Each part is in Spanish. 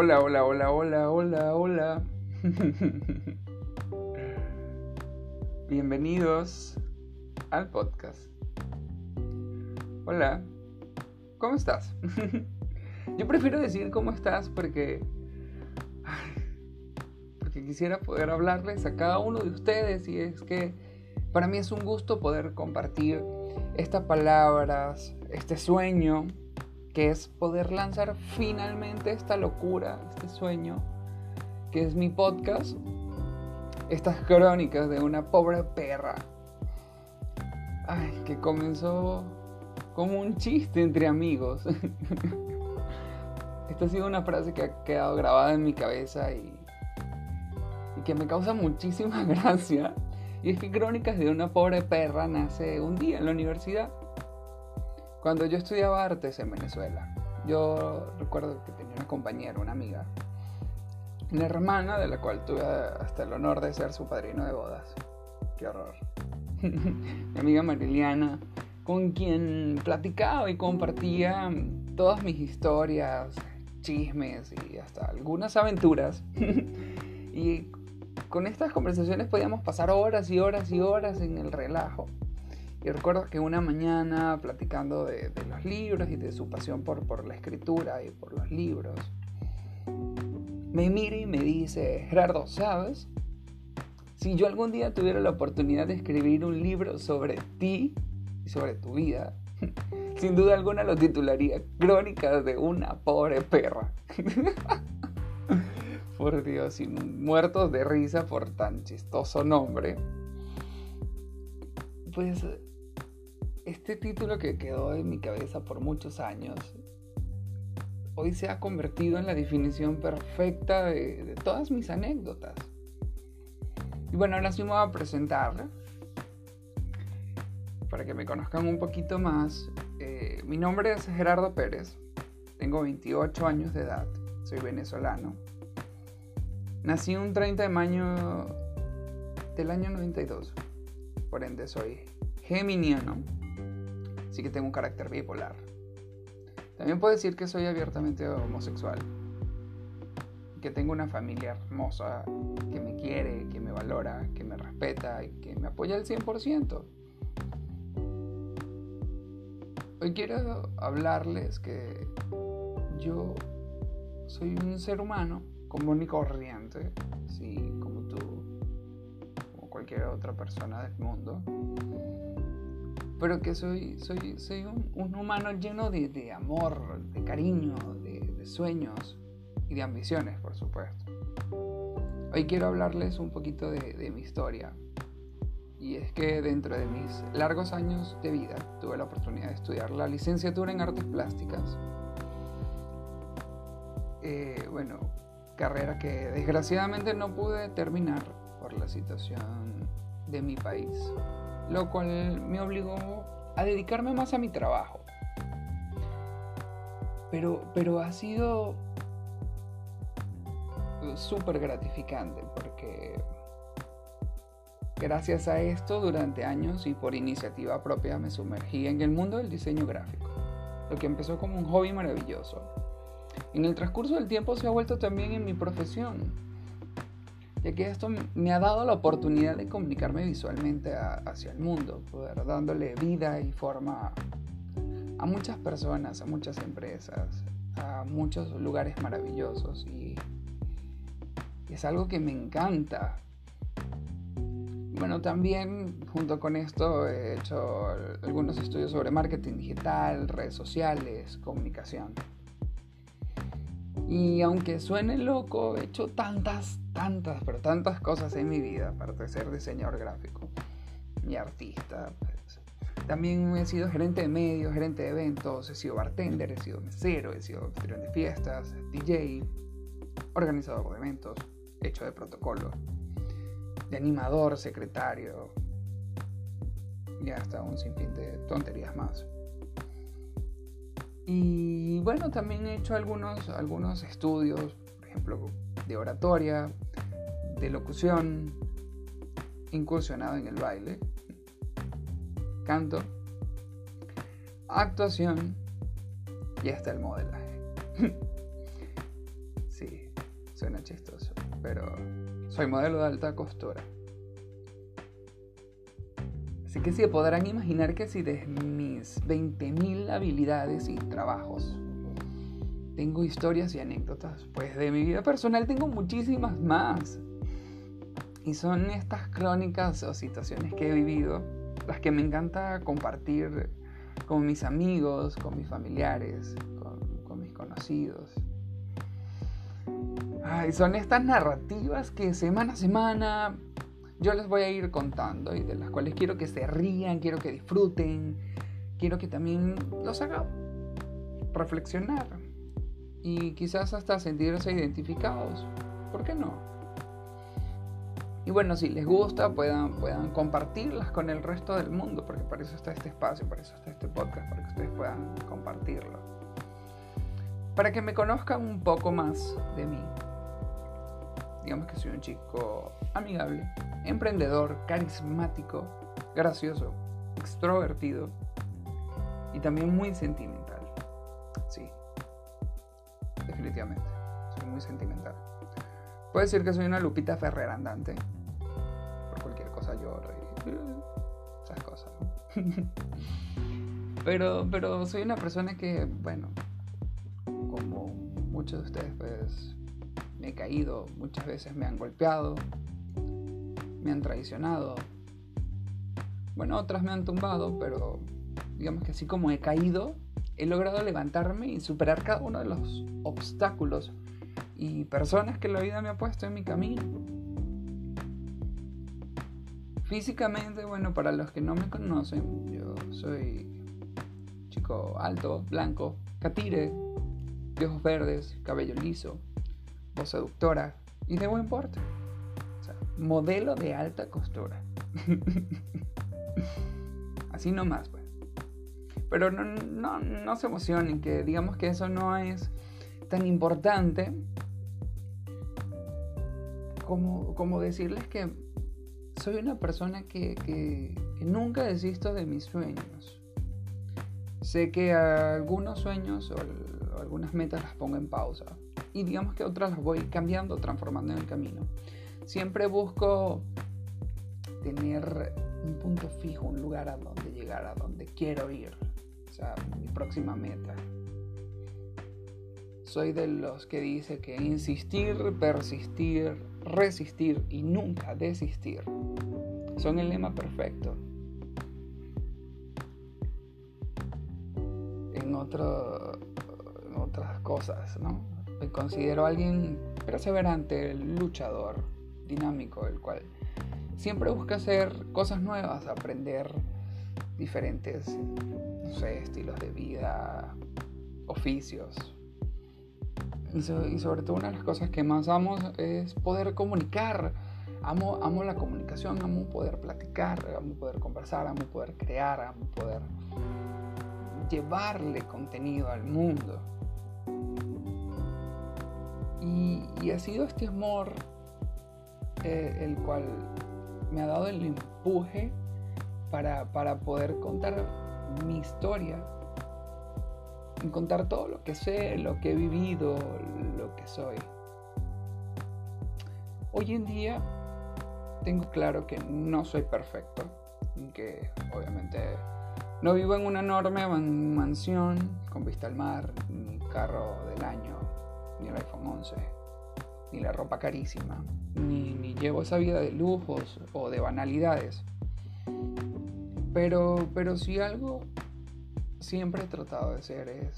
Hola, hola, hola, hola, hola, hola. Bienvenidos al podcast. Hola, ¿cómo estás? Yo prefiero decir cómo estás porque porque quisiera poder hablarles a cada uno de ustedes y es que para mí es un gusto poder compartir estas palabras, este sueño que es poder lanzar finalmente esta locura, este sueño, que es mi podcast, estas crónicas de una pobre perra. Ay, que comenzó como un chiste entre amigos. Esta ha sido una frase que ha quedado grabada en mi cabeza y, que me causa muchísima gracia. Y es que Crónicas de una pobre perra nace un día en la universidad. Cuando yo estudiaba artes en Venezuela, yo recuerdo que tenía una compañera, una amiga, una hermana de la cual tuve hasta el honor de ser su padrino de bodas. Qué horror. Mi amiga Mariliana, con quien platicaba y compartía todas mis historias, chismes y hasta algunas aventuras. y con estas conversaciones podíamos pasar horas y horas y horas en el relajo. Y recuerdo que una mañana, platicando de, los libros y de su pasión por, por la escritura y por los libros, me mira y me dice, Gerardo, ¿sabes? Si yo algún día tuviera la oportunidad de escribir un libro sobre ti y sobre tu vida, sin duda alguna lo titularía Crónicas de una pobre perra. por Dios, y muertos de risa por tan chistoso nombre. Pues este título que quedó en mi cabeza por muchos años, hoy se ha convertido en la definición perfecta de, todas mis anécdotas. Y bueno, ahora sí me voy a presentar para que me conozcan un poquito más. Eh, mi nombre es Gerardo Pérez, tengo 28 años de edad, soy venezolano. Nací un 30 de mayo del año 92, por ende soy geminiano Así que tengo un carácter bipolar. También puedo decir que soy abiertamente homosexual. Que tengo una familia hermosa que me quiere, que me valora, que me respeta y que me apoya al 100%. Hoy quiero hablarles que yo soy un ser humano común y corriente, sí, como cualquier otra persona del mundo pero que soy, soy, soy un, humano lleno de, amor, de cariño, de, sueños y de ambiciones, por supuesto. Hoy quiero hablarles un poquito de, mi historia. Y es que dentro de mis largos años de vida tuve la oportunidad de estudiar la licenciatura en artes plásticas. Eh, bueno, carrera que desgraciadamente no pude terminar por la situación de mi país lo cual me obligó a dedicarme más a mi trabajo. Pero, pero ha sido súper gratificante porque gracias a esto durante años y por iniciativa propia me sumergí en el mundo del diseño gráfico, lo que empezó como un hobby maravilloso. En el transcurso del tiempo se ha vuelto también en mi profesión ya que esto me ha dado la oportunidad de comunicarme visualmente hacia el mundo, poder dándole vida y forma a muchas personas, a muchas empresas, a muchos lugares maravillosos y, es algo que me encanta. Bueno, también junto con esto he hecho algunos estudios sobre marketing digital, redes sociales, comunicación. Y aunque suene loco, he hecho tantas, tantas, pero tantas cosas en mi vida, aparte de ser diseñador gráfico y artista. Pues. También he sido gerente de medios, gerente de eventos, he sido bartender, he sido mesero, he sido anfitrión de fiestas, DJ, organizador de eventos, hecho de protocolo, de animador, secretario y hasta un sinfín de tonterías más. Y bueno, también he hecho algunos, algunos estudios, por ejemplo, de oratoria, de locución, incursionado en el baile, canto, actuación y hasta el modelaje. sí, Suena chistoso, pero soy modelo de alta costura. Así que se podrán imaginar que si de mis 20.000 habilidades y trabajos tengo historias y anécdotas, pues de mi vida personal tengo muchísimas más. Y son estas crónicas o situaciones que he vivido las que me encanta compartir con mis amigos, con mis familiares, con, mis conocidos. Ay, son estas narrativas que semana a semana yo les voy a ir contando y de las cuales quiero que se rían, quiero que disfruten, quiero que también los haga reflexionar y quizás hasta sentirse identificados. ¿Por qué no? Y bueno, si les gusta, puedan, puedan compartirlas con el resto del mundo, porque para eso está este espacio, para eso está este podcast, para que ustedes puedan compartirlo. Para que me conozcan un poco más de mí. Digamos que soy un chico amigable, emprendedor, carismático, gracioso, extrovertido y también muy sentimental. Sí, definitivamente, soy muy sentimental. Puedo decir que soy una Lupita Ferrer andante cualquier cosa lloro y esas cosas. pero, pero soy una persona que, bueno, como muchos de ustedes, pues me he caído, muchas veces me han golpeado, me han traicionado. Bueno, otras me han tumbado, pero digamos que así como he caído, he logrado levantarme y superar cada uno de los obstáculos y personas que la vida me ha puesto en mi camino. Físicamente, bueno, para los que no me conocen, yo soy chico alto, blanco, catire, de ojos verdes, cabello liso, voz seductora y de buen porte. Modelo de alta costura. Así nomás, pues. Pero no, no, no se emocionen, que digamos que eso no es tan importante como, como decirles que soy una persona que, nunca desisto de mis sueños. Sé que algunos sueños o, algunas metas las pongo en pausa y digamos que otras las voy cambiando, transformando en el camino. Siempre busco tener un punto fijo, un lugar a donde llegar, a donde quiero ir. O sea, mi próxima meta. Soy de los que dice que insistir, persistir, resistir y nunca desistir son el lema perfecto. En, otro, otras cosas, ¿no? Me considero alguien perseverante, luchador, dinámico, el cual siempre busca hacer cosas nuevas, aprender diferentes, estilos de vida, oficios, y, sobre todo una de las cosas que más amo es poder comunicar. Amo, amo la comunicación, amo poder platicar, amo poder conversar, amo poder crear, amo poder llevarle contenido al mundo. Y, ha sido este amor eh, el cual me ha dado el empuje para, para poder contar mi historia contar todo lo que sé, lo que he vivido, lo que soy. Hoy en día tengo claro que no soy perfecto, que obviamente no vivo en una enorme mansión con vista al mar, ni carro del año, ni el iPhone 11, ni la ropa carísima, ni, ni llevo esa vida de lujos o de banalidades. Pero, pero si algo siempre he tratado de ser es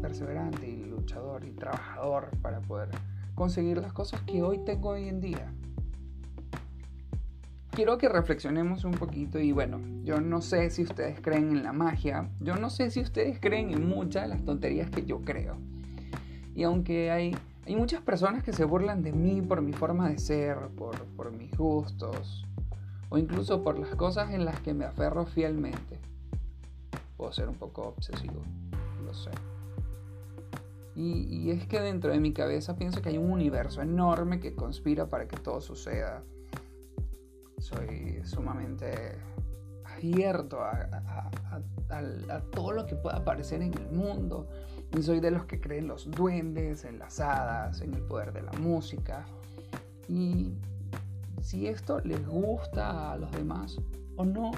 perseverante y luchador y trabajador para poder conseguir las cosas que hoy tengo hoy en día. Quiero que reflexionemos un poquito y bueno, yo no sé si ustedes creen en la magia, yo no sé si ustedes creen en muchas de las tonterías que yo creo. Y aunque hay, hay muchas personas que se burlan de mí por mi forma de ser, por, mis gustos, o incluso por las cosas en las que me aferro fielmente, puedo ser un poco obsesivo, lo sé. Y, es que dentro de mi cabeza pienso que hay un universo enorme que conspira para que todo suceda. Soy sumamente abierto a, todo lo que pueda aparecer en el mundo. Y soy de los que creen los duendes, en las hadas, en el poder de la música. Y si esto les gusta a los demás o no,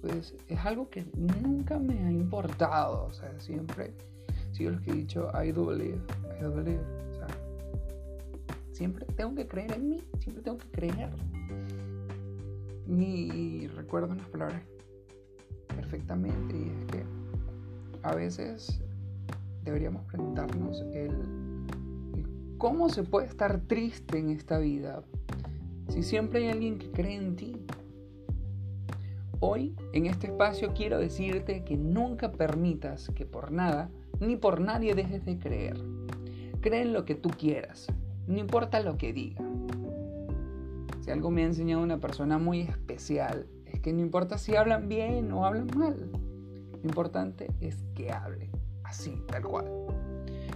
pues es algo que nunca me ha importado. O sea, siempre sigo los que he dicho, I do believe, I do believe. O sea, siempre tengo que creer en mí, siempre tengo que creer. Y recuerdo unas palabras perfectamente y es que a veces deberíamos preguntarnos el, cómo se puede estar triste en esta vida si siempre hay alguien que cree en ti. Hoy, en este espacio, quiero decirte que nunca permitas que por nada ni por nadie dejes de creer. Cree en lo que tú quieras, no importa lo que diga. Si algo me ha enseñado una persona muy especial, es que no importa si hablan bien o hablan mal, lo importante es que hablen, así, tal cual.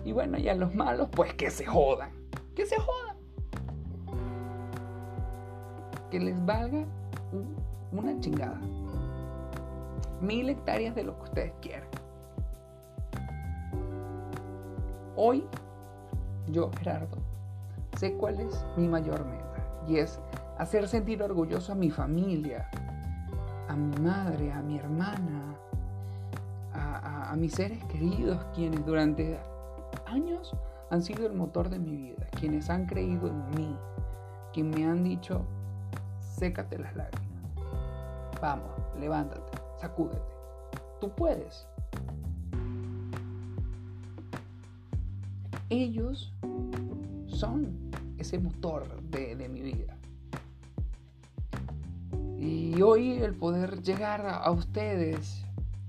Y bueno, ya los malos, pues que se jodan, que se jodan. Que les valga una chingada. Mil hectáreas de lo que ustedes quieran. Hoy, yo, Gerardo, sé cuál es mi mayor meta. Y es hacer sentir orgulloso a mi familia, a mi madre, a mi hermana, a, mis seres queridos, quienes durante años han sido el motor de mi vida, quienes han creído en mí, quienes me han dicho, sécate las lágrimas. Vamos, levántate, sacúdete. Tú puedes. Ellos son ese motor de mi vida. Y hoy el poder llegar a ustedes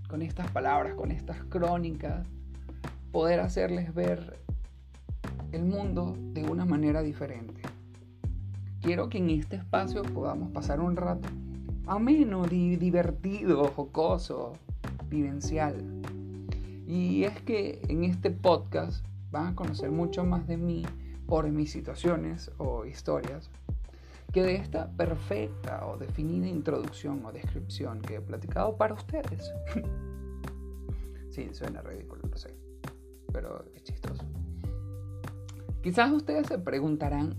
con estas palabras, con estas crónicas, poder hacerles ver el mundo de una manera diferente. Quiero que en este espacio podamos pasar un rato ameno, divertido, jocoso, vivencial. Y es que en este podcast van a conocer mucho más de mí por mis situaciones o historias que de esta perfecta o definida introducción o descripción que he platicado para ustedes. sí, suena ridículo, lo sé, pero es chistoso. Quizás ustedes se preguntarán,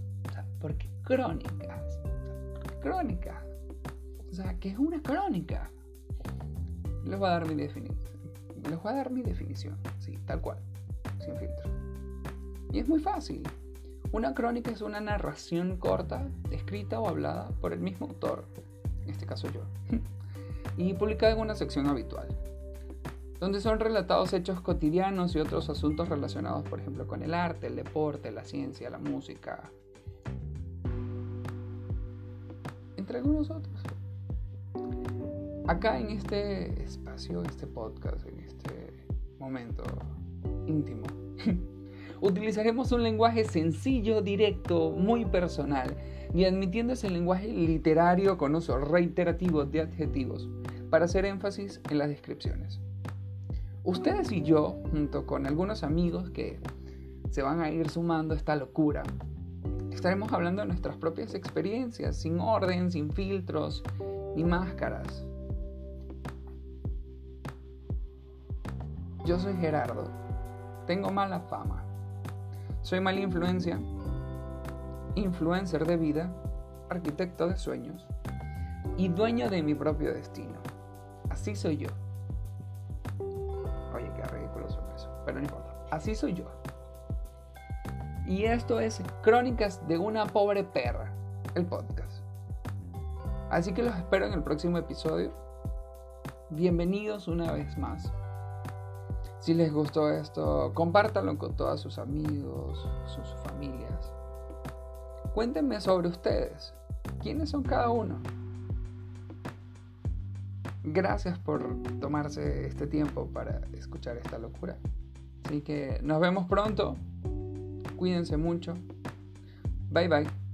¿por qué crónicas? Crónicas. O sea, ¿qué es una crónica? Les voy a dar mi definición. Les voy a dar mi definición, sí, tal cual, sin filtro. Y es muy fácil. Una crónica es una narración corta, escrita o hablada por el mismo autor, en este caso yo, y publicada en una sección habitual, donde son relatados hechos cotidianos y otros asuntos relacionados, por ejemplo, con el arte, el deporte, la ciencia, la música, entre algunos otros. Acá en este espacio, este podcast, en este momento íntimo, utilizaremos un lenguaje sencillo, directo, muy personal, y admitiendo ese lenguaje literario con uso reiterativo de adjetivos para hacer énfasis en las descripciones. Ustedes y yo, junto con algunos amigos que se van a ir sumando a esta locura, estaremos hablando de nuestras propias experiencias, sin orden, sin filtros ni máscaras, Yo soy Gerardo. Tengo mala fama. Soy mala influencia. Influencer de vida. Arquitecto de sueños. Y dueño de mi propio destino. Así soy yo. Oye, qué ridículo son eso. Pero no importa. Así soy yo. Y esto es Crónicas de una pobre perra. El podcast. Así que los espero en el próximo episodio. Bienvenidos una vez más. Si les gustó esto, compártanlo con todos sus amigos, sus familias. Cuéntenme sobre ustedes. ¿Quiénes son cada uno? Gracias por tomarse este tiempo para escuchar esta locura. Así que nos vemos pronto. Cuídense mucho. Bye bye.